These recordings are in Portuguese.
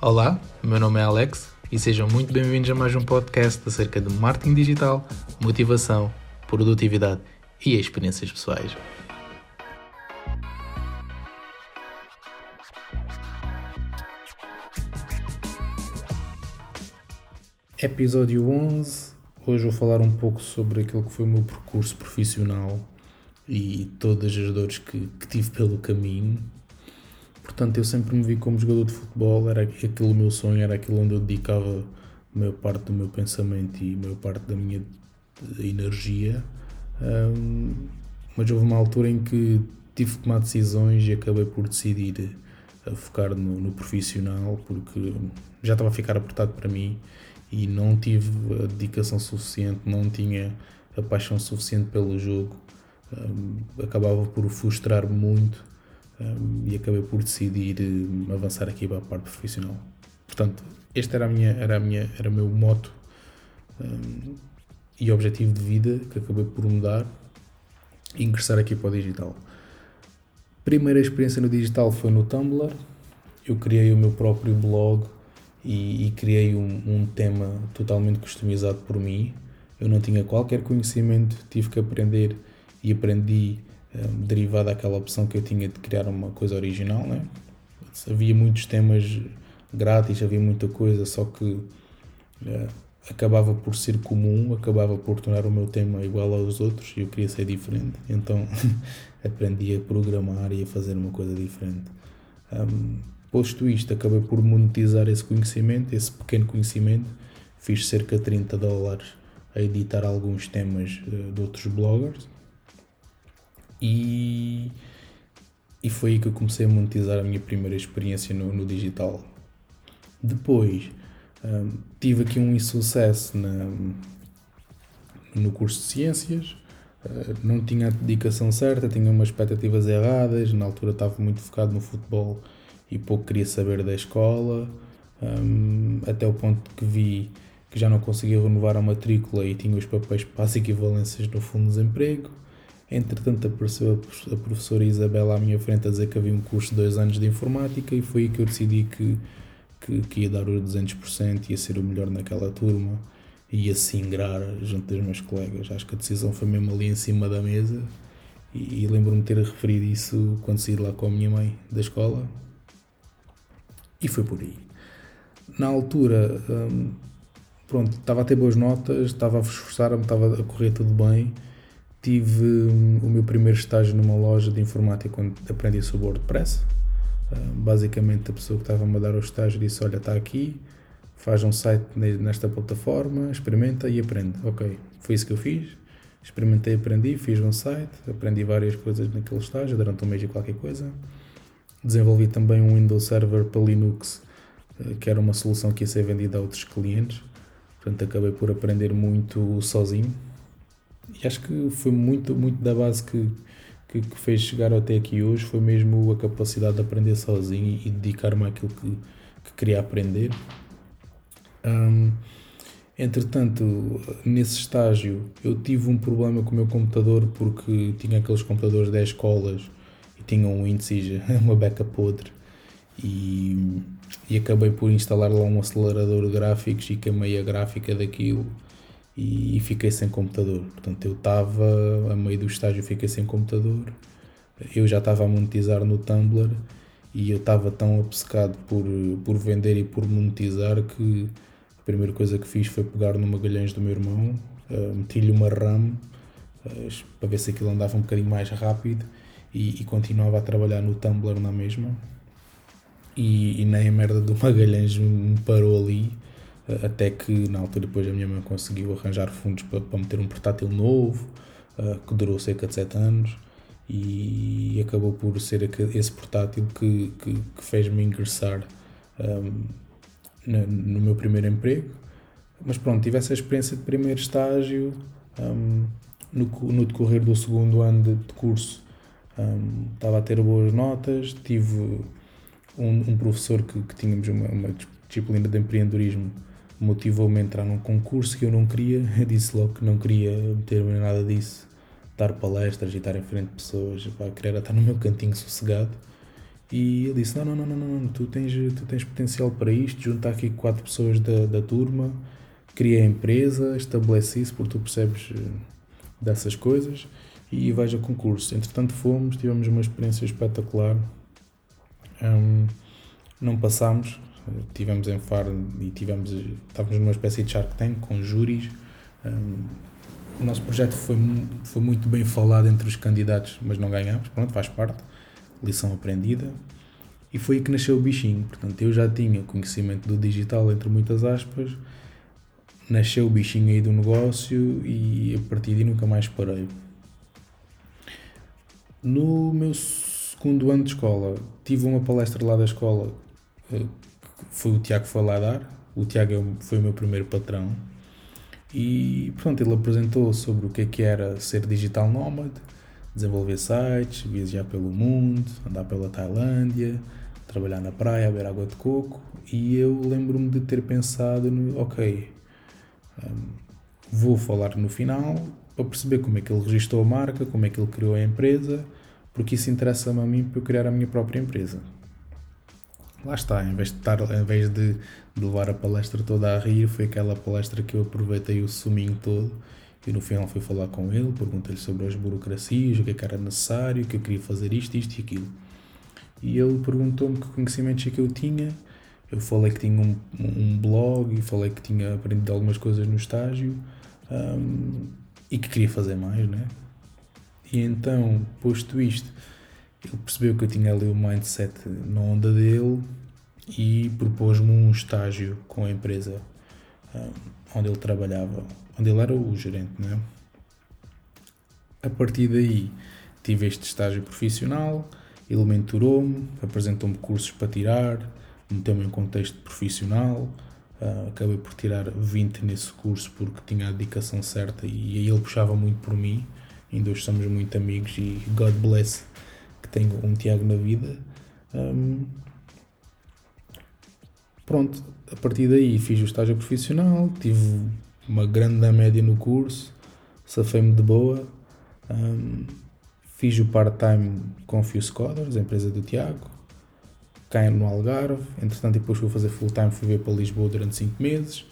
Olá, meu nome é Alex e sejam muito bem-vindos a mais um podcast acerca de marketing digital, motivação, produtividade e experiências pessoais. Episódio 11. Hoje vou falar um pouco sobre aquilo que foi o meu percurso profissional e todas as dores que, que tive pelo caminho. Portanto, eu sempre me vi como jogador de futebol, era aquele o meu sonho, era aquilo onde eu dedicava a maior parte do meu pensamento e a maior parte da minha energia. Um, mas houve uma altura em que tive que tomar decisões e acabei por decidir a focar no, no profissional porque já estava a ficar apertado para mim e não tive a dedicação suficiente, não tinha a paixão suficiente pelo jogo um, acabava por frustrar muito um, e acabei por decidir um, avançar aqui para a parte profissional. Portanto, este era a minha, era a minha, era o meu moto e objetivo de vida que acabei por mudar e ingressar aqui para o digital. Primeira experiência no digital foi no Tumblr. Eu criei o meu próprio blog e, e criei um, um tema totalmente customizado por mim. Eu não tinha qualquer conhecimento, tive que aprender e aprendi um, derivado daquela opção que eu tinha de criar uma coisa original. Né? Havia muitos temas grátis, havia muita coisa, só que uh, acabava por ser comum, acabava por tornar o meu tema igual aos outros e eu queria ser diferente. Então aprendi a programar e a fazer uma coisa diferente. Um, posto isto, acabei por monetizar esse conhecimento, esse pequeno conhecimento. Fiz cerca de 30 dólares a editar alguns temas uh, de outros bloggers e, e foi aí que eu comecei a monetizar a minha primeira experiência no, no digital. Depois um, tive aqui um insucesso na, no curso de ciências, uh, não tinha a dedicação certa, tinha umas expectativas erradas, na altura estava muito focado no futebol e pouco queria saber da escola, um, até o ponto que vi que já não conseguia renovar a matrícula e tinha os papéis para as equivalências no fundo de desemprego. Entretanto, apareceu a professora Isabela à minha frente a dizer que havia um curso de dois anos de informática e foi aí que eu decidi que, que, que ia dar os 200%, ia ser o melhor naquela turma, ia se ingrar junto dos meus colegas. Acho que a decisão foi mesmo ali em cima da mesa e, e lembro-me ter referido isso quando saí lá com a minha mãe da escola e foi por aí. Na altura, hum, pronto, estava a ter boas notas, estava a esforçar-me, estava a correr tudo bem tive hum, o meu primeiro estágio numa loja de informática quando aprendi sobre WordPress. Uh, basicamente, a pessoa que estava a dar o estágio disse: Olha, está aqui, faz um site nesta plataforma, experimenta e aprende. Ok, foi isso que eu fiz. Experimentei, aprendi, fiz um site, aprendi várias coisas naquele estágio durante um mês e qualquer coisa. Desenvolvi também um Windows Server para Linux, uh, que era uma solução que ia ser vendida a outros clientes. Portanto, acabei por aprender muito sozinho e acho que foi muito, muito da base que, que, que, fez chegar até aqui hoje, foi mesmo a capacidade de aprender sozinho e dedicar-me àquilo que, que queria aprender. Um, entretanto, nesse estágio, eu tive um problema com o meu computador porque tinha aqueles computadores 10 escolas e tinha um índice, uma beca podre. E, e acabei por instalar lá um acelerador de gráficos e queimei a gráfica daquilo e, fiquei sem computador. Portanto, eu estava, a meio do estágio, fiquei sem computador. Eu já estava a monetizar no Tumblr e eu estava tão obcecado por, por vender e por monetizar que a primeira coisa que fiz foi pegar no Magalhães do meu irmão, uh, meti-lhe uma RAM uh, para ver se aquilo andava um bocadinho mais rápido e, e continuava a trabalhar no Tumblr na mesma. E, e nem a merda do Magalhães me parou ali até que na altura depois a minha mãe conseguiu arranjar fundos para, para meter um portátil novo, uh, que durou cerca de 7 anos, e acabou por ser esse portátil que, que, que fez-me ingressar um, no, no, meu primeiro emprego. Mas pronto, tive essa experiência de primeiro estágio. Um, no, no decorrer do segundo ano de, de curso, um, estava a ter boas notas. Tive um, um professor que, que tínhamos uma, uma disciplina de empreendedorismo motivou-me a entrar num concurso que eu não queria. Eu disse logo que não queria meter-me em nada disso, dar palestras e estar em frente de pessoas. Pá, querer estar no meu cantinho sossegado. E ele disse: Não, não, não, não, não, tu tens, tu tens potencial para isto. Juntar aqui quatro pessoas da, da turma, cria a empresa, estabelece isso, porque tu percebes eh, dessas coisas e vais a concurso. Entretanto, fomos, tivemos uma experiência espetacular. Um, não passámos, tivemos em Faro e tivemos, estávamos numa espécie de Shark Tank com júris. Um, o nosso projeto foi, foi muito bem falado entre os candidatos, mas não ganhámos. Pronto, faz parte, lição aprendida. E foi aí que nasceu o bichinho. Portanto, eu já tinha conhecimento do digital, entre muitas aspas. Nasceu o bichinho aí do negócio e a partir de nunca mais parei. No meu segundo ano de escola, tive uma palestra lá da escola, eh, foi o Tiago que foi lá dar. O Tiago é foi o meu primeiro patrão. E pronto, ele apresentou sobre o que é que era ser digital nómade, desenvolver sites, viajar pelo mundo, andar pela Tailândia, trabalhar na praia, beber água de coco. E eu lembro-me de ter pensado no, ok, um, vou falar no final para perceber como é que ele registrou a marca, como é que ele criou a empresa, porque isso interessa-me a mim para eu criar a minha própria empresa. Lá está, em vez de, estar, em vez de, de levar a palestra toda a rir, foi aquela palestra que eu aproveitei o suminho todo e no final fui falar com ele, perguntei-lhe sobre as burocracias, o que é que era necessário, que eu queria fazer isto, isto e aquilo. E ele perguntou-me que conhecimentos é que eu tinha. Eu falei que tinha um, um blog e falei que tinha aprendido algumas coisas no estágio. Um, e que queria fazer mais, né? E então, posto isto, ele percebeu que eu tinha ali o mindset na onda dele e propôs-me um estágio com a empresa um, onde ele trabalhava, onde ele era o gerente, né? A partir daí, tive este estágio profissional, ele mentorou-me, apresentou-me cursos para tirar, meteu-me em contexto profissional, Uh, acabei por tirar 20 nesse curso porque tinha a dedicação certa e ele puxava muito por mim. Ainda hoje somos muito amigos e God bless que tenho um Tiago na vida. Um, pronto, a partir daí fiz o estágio profissional, tive uma grande média no curso, safei-me de boa. Um, fiz o part-time com Fuse Coders, a empresa do Tiago cá no Algarve. Entretanto, depois fui fazer full time, fui ver para Lisboa durante 5 meses.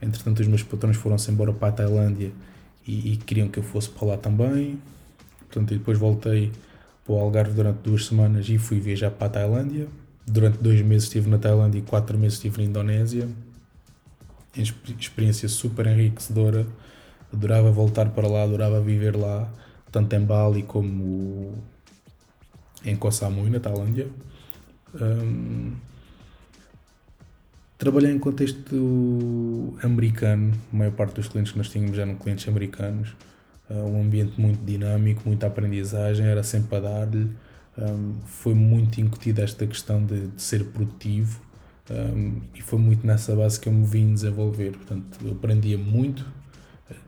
Entretanto, os meus patrões foram-se embora para a Tailândia e, e, queriam que eu fosse para lá também. Portanto, depois voltei para o Algarve durante duas semanas e fui viajar para a Tailândia. Durante dois meses estive na Tailândia e quatro meses estive na Indonésia. Experiência super enriquecedora. Adorava voltar para lá, adorava viver lá, tanto em Bali como em Koh Samui, na Tailândia. Um, trabalhei em contexto americano, a maior parte dos clientes que nós tínhamos eram clientes americanos, um ambiente muito dinâmico, muita aprendizagem, era sempre a dar-lhe. Um, foi muito incutida esta questão de, de ser produtivo um, e foi muito nessa base que eu me vim desenvolver. Portanto, eu aprendia muito,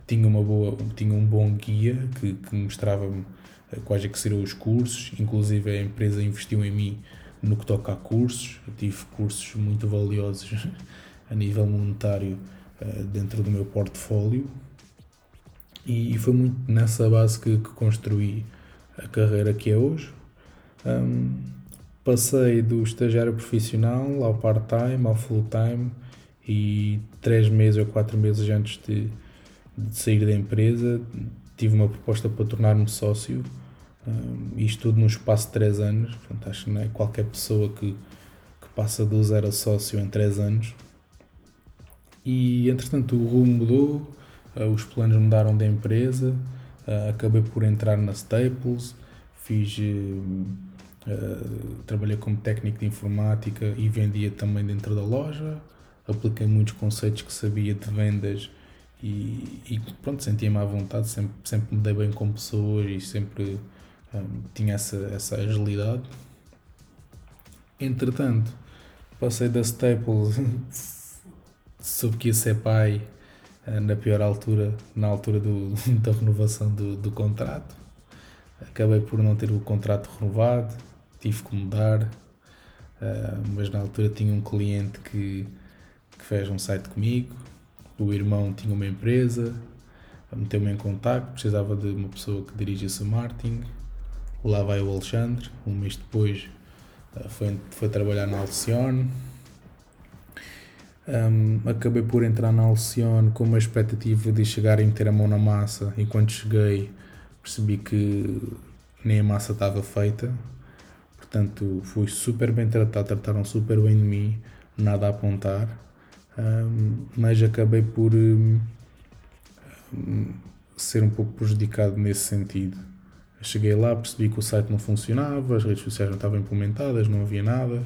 tinha, uma boa, tinha um bom guia que, que mostrava-me quais é que seriam os cursos, inclusive a empresa investiu em mim no que toca a cursos. Eu tive cursos muito valiosos a nível monetário uh, dentro do meu portfólio e, e, foi muito nessa base que, que, construí a carreira que é hoje. Um, passei do estagiário profissional ao part-time, ao full-time e três meses ou quatro meses antes de, de sair da empresa tive uma proposta para tornar-me sócio um, isto tudo no espaço de 3 anos, portanto, acho que não é qualquer pessoa que, que passa do zero a sócio em 3 anos. E entretanto o rumo mudou, os planos mudaram da empresa, uh, acabei por entrar na Staples, fiz. Uh, trabalhei como técnico de informática e vendia também dentro da loja. Apliquei muitos conceitos que sabia de vendas e, e pronto, sentia-me à vontade. Sempre, sempre me dei bem com pessoas e sempre tinha essa, essa agilidade. Entretanto, passei da Staples, soube que ia ser pai na pior altura, na altura do, da renovação do, do contrato. Acabei por não ter o contrato renovado, tive que mudar, uh, mas na altura tinha um cliente que, que fez um site comigo, o irmão tinha uma empresa, meteu-me em contato, precisava de uma pessoa que dirigisse o marketing, Lá vai o Alexandre, um mês depois uh, foi, foi trabalhar na Alcione. Um, acabei por entrar na Alcione com uma expectativa de chegar e meter a mão na massa. E quando cheguei, percebi que nem a massa estava feita. Portanto, fui super bem tratado, trataram super bem de mim, nada a apontar. Um, mas acabei por um, ser um pouco prejudicado nesse sentido. cheguei lá, percebi que o site não funcionava, as redes sociais não estavam implementadas, não havia nada.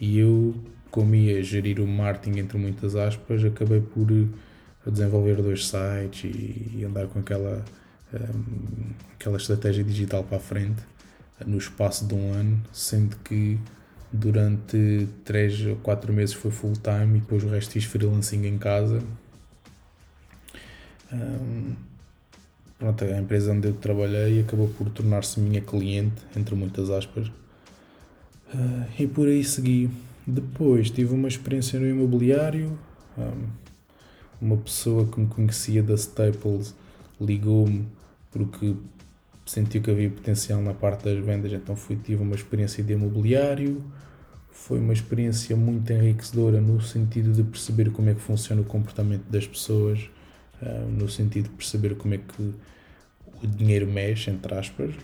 E eu como ia gerir o marketing entre muitas aspas, acabei por eh, desenvolver dois sites e, andar com aquela, um, ehm, aquela estratégia digital para a frente no espaço de um ano, sendo que durante 3 ou 4 meses foi full time e depois o resto fiz freelancing em casa. Um, ehm, pronto, a empresa onde eu trabalhei acabou por tornar-se minha cliente, entre muitas aspas, uh, e por aí segui. Depois tive uma experiência no imobiliário. uma pessoa que me conhecia da Staples ligou-me porque sentiu que havia potencial na parte das vendas, então fui, tive uma experiência de imobiliário. Foi uma experiência muito enriquecedora no sentido de perceber como é que funciona o comportamento das pessoas, no sentido de perceber como é que o dinheiro mexe, entre aspas.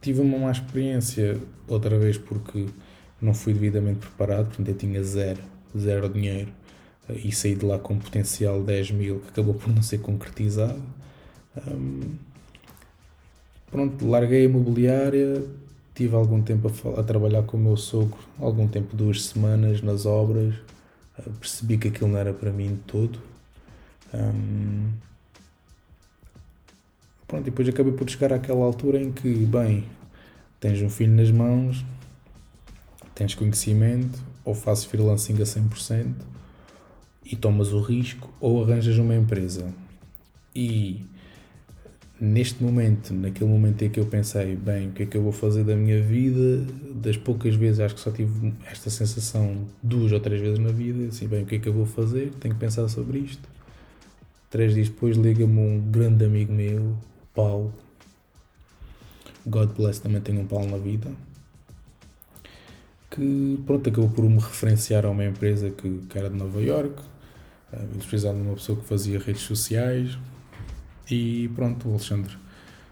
Tive uma má experiência outra vez porque não fui devidamente preparado, portanto eu tinha zero, zero dinheiro eh, e saí de lá com um potencial 10 mil que acabou por não ser concretizado. Um, pronto, larguei a imobiliária, tive algum tempo a, a, trabalhar com o meu sogro, algum tempo, duas semanas nas obras, uh, percebi que aquilo não era para mim de todo. Um, pronto, e depois acabei por chegar àquela altura em que, bem, tens um filho nas mãos, tens conhecimento, ou fazes freelancing a 100% e tomas o risco, ou arranjas uma empresa. E neste momento, naquele momento em que eu pensei, bem, o que é que eu vou fazer da minha vida? Das poucas vezes, acho que só tive esta sensação duas ou três vezes na vida, assim, bem, o que é que eu vou fazer? Tenho que pensar sobre isto. Três dias depois liga-me um grande amigo meu, Paulo. God bless, também tenho um Paulo na vida que pronto, acabou por me referenciar a uma empresa que, que era de Nova York. Eh, eles precisavam de uma pessoa que fazia redes sociais e pronto, o Alexandre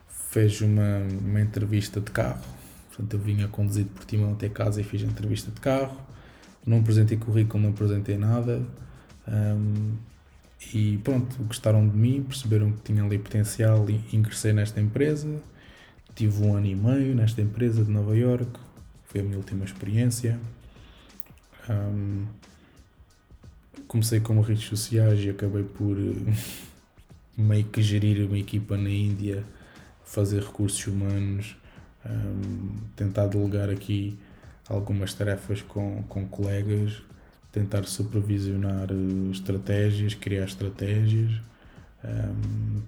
fez uma, uma entrevista de carro. Portanto, eu vinha conduzido por Timão até casa e fiz a entrevista de carro. Não apresentei currículo, não apresentei nada. Um, e pronto, gostaram de mim, perceberam que tinha ali potencial e ingressei nesta empresa. Tive um ano e meio nesta empresa de Nova York foi a minha última experiência. Um, comecei como redes sociais e acabei por meio que gerir uma equipa na Índia, fazer recursos humanos, um, tentar delegar aqui algumas tarefas com, com colegas, tentar supervisionar eh, estratégias, criar estratégias. Um,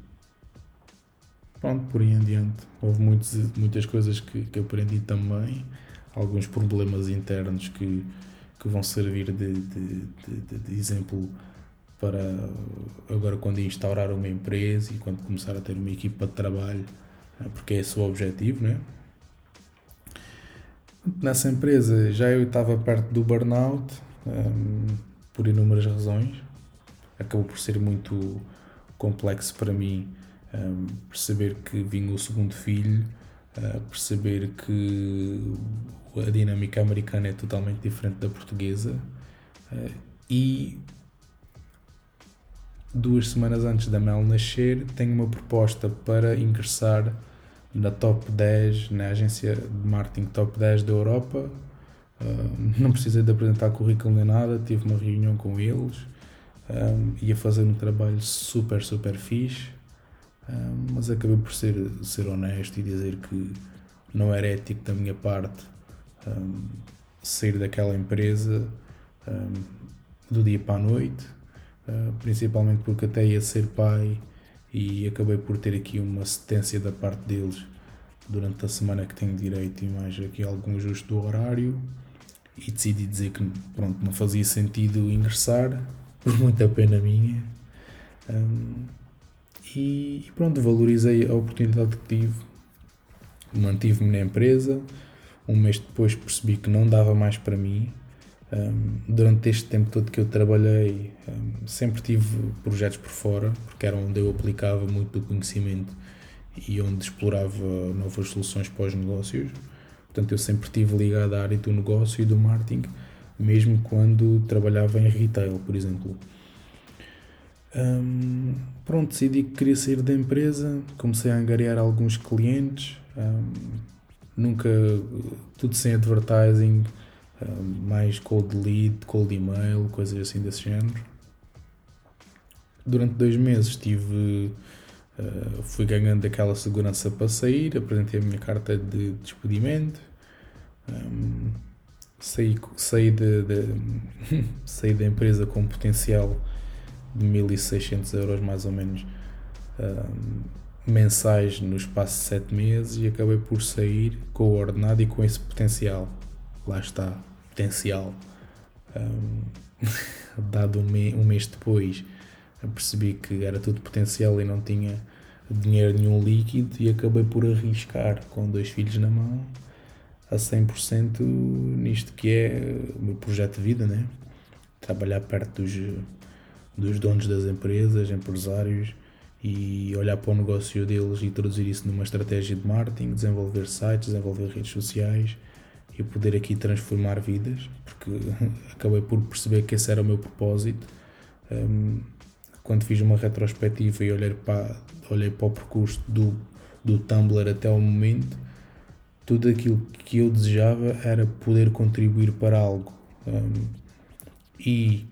pronto, por aí em diante. Houve muitos, muitas coisas que, que aprendi também alguns problemas internos que, que vão servir de, de, de, de exemplo para agora quando instaurar uma empresa e quando começar a ter uma equipa de trabalho, né, porque é esse o objetivo, né? Nessa empresa já eu estava perto do burnout um, por inúmeras razões. Acabou por ser muito complexo para mim um, perceber que vinha o segundo filho perceber que a dinâmica americana é totalmente diferente da portuguesa uh, e duas semanas antes da Mel nascer tenho uma proposta para ingressar na top 10, na agência de marketing top 10 da Europa. Uh, não precisei de apresentar currículo nem nada, tive uma reunião com eles, ia fazer um trabalho super, super fixe mas acabei por ser, ser honesto e dizer que não era ético da minha parte um, sair daquela empresa um, do dia para a noite, uh, principalmente porque até ia ser pai e acabei por ter aqui uma cedência da parte deles durante a semana que tenho direito e mais aqui algum ajuste do horário e decidi dizer que pronto, não fazia sentido ingressar, por muita pena minha. Um, e, pronto, valorizei a oportunidade que tive, mantive-me na empresa. Um mês depois percebi que não dava mais para mim. Um, durante este tempo todo que eu trabalhei, um, sempre tive projetos por fora, porque era onde eu aplicava muito do conhecimento e onde explorava novas soluções para os negócios. Portanto, eu sempre estive ligado à área do negócio e do marketing, mesmo quando trabalhava em retail, por exemplo. Um, pronto, decidi que queria sair da empresa, comecei a angariar alguns clientes, um, nunca, tudo sem advertising, um, mais cold lead, cold email, coisas assim desse género. Durante dois meses tive, uh, fui ganhando aquela segurança para sair, apresentei a minha carta de despedimento, saí, saí, de, de saí da empresa com potencial de 1600 euros mais ou menos mensais no espaço de 7 meses e acabei por sair com o ordenado e com esse potencial. Lá está, potencial. Um, dado um, me, um mês depois, percebi que era tudo potencial e não tinha dinheiro nenhum líquido e acabei por arriscar com dois filhos na mão a 100% nisto que é o meu projeto de vida, né? Trabalhar perto dos dos donos das empresas, empresários, e olhar para o negócio deles e traduzir isso numa estratégia de marketing, desenvolver sites, desenvolver redes sociais e poder aqui transformar vidas, porque acabei por perceber que esse era o meu propósito. Um, quando fiz uma retrospectiva e olhei para, olhei para o percurso do, do Tumblr até o momento, tudo aquilo que eu desejava era poder contribuir para algo. Um, e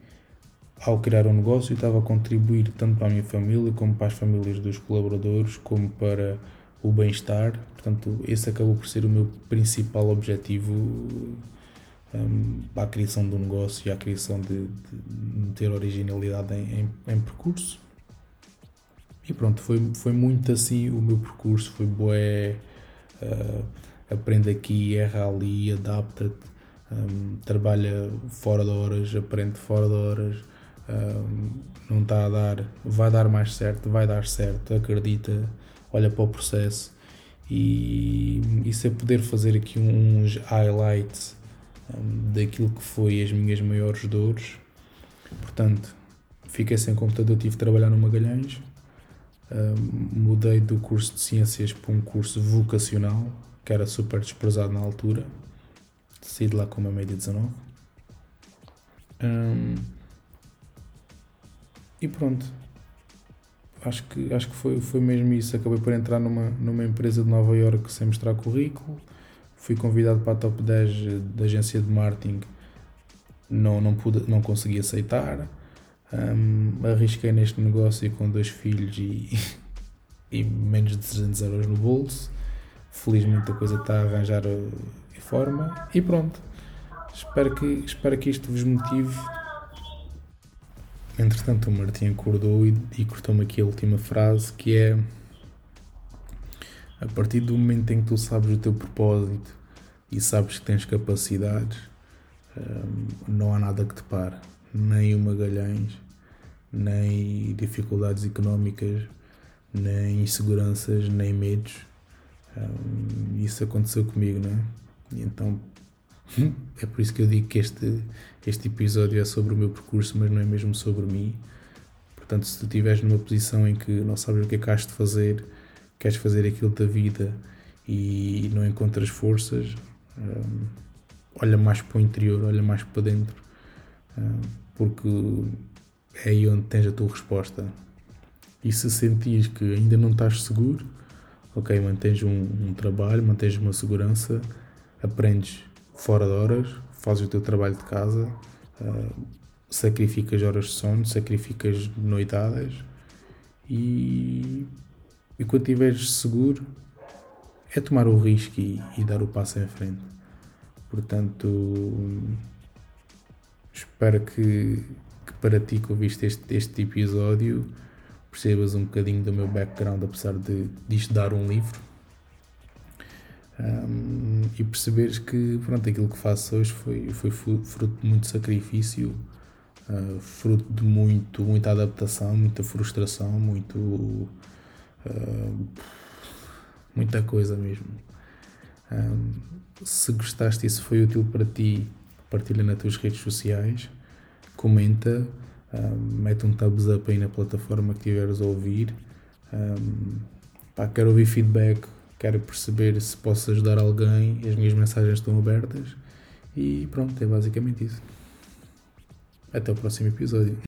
ao criar um negócio, estava a contribuir tanto para a minha família, como para as famílias dos colaboradores, como para o bem-estar. Portanto, esse acabou por ser o meu principal objetivo um, à criação do negócio e à criação de, de ter originalidade em, em, em, percurso. E pronto, foi, foi muito assim o meu percurso. Foi boé, uh, aprende aqui, erra ali, adapta-te, um, trabalha fora de horas, aprende fora de horas não está a dar, vai dar mais certo, vai dar certo, acredita, olha para o processo e isso é poder fazer aqui uns highlights um, daquilo que foi as minhas maiores dores. Portanto, fiquei sem computador, tive de trabalhar no Magalhães, um, mudei do curso de ciências para um curso vocacional, que era super desprezado na altura, saí de lá com uma média 19. Um, e pronto. Acho que, acho que foi, foi mesmo isso. Acabei por entrar numa, numa empresa de Nova York sem mostrar currículo. Fui convidado para a top 10 da agência de marketing. Não, não, pude, não consegui aceitar. Um, arrisquei neste negócio com dois filhos e, e menos de 300 euros no bolso. Felizmente a coisa está a arranjar a forma. E pronto. Espero que, espero que isto vos motive Entretanto, o Martim acordou e, e cortou-me aqui a última frase que é a partir do momento em que tu sabes o teu propósito e sabes que tens capacidades, hum, não há nada que te pare, nem o Magalhães, nem dificuldades económicas, nem inseguranças, nem medos. Hum, isso aconteceu comigo, não é? E então é por isso que eu digo que este, este episódio é sobre o meu percurso, mas não é mesmo sobre mim. Portanto, se tu estiveres numa posição em que não sabes o que é que has de fazer, queres fazer aquilo da vida e não encontras forças, um, olha mais para o interior, olha mais para dentro, um, porque é aí onde tens a tua resposta. E se sentires que ainda não estás seguro, ok, mantens um, um trabalho, mantens uma segurança, aprendes fora de horas, fazes o teu trabalho de casa, uh, sacrificas horas de sono, sacrificas noitadas e, e quando estiveres seguro é tomar o risco e, e dar o passo em frente. Portanto, espero que, que para ti que ouviste este, este episódio percebas um bocadinho do meu background, apesar de, de dar um livro e perceberes que pronto, aquilo que faço hoje foi, foi fruto de muito sacrifício, uh, fruto de muito, muita adaptação, muita frustração, muito uh, muita coisa mesmo. Um, se gostaste e se foi útil para ti, partilha nas tuas redes sociais, comenta, um, mete um thumbs up aí na plataforma que tiveres a ouvir. Um, pá, quero ouvir feedback, quero perceber se posso ajudar alguém, as minhas mensagens estão abertas. E pronto, é basicamente isso. Até o próximo episódio.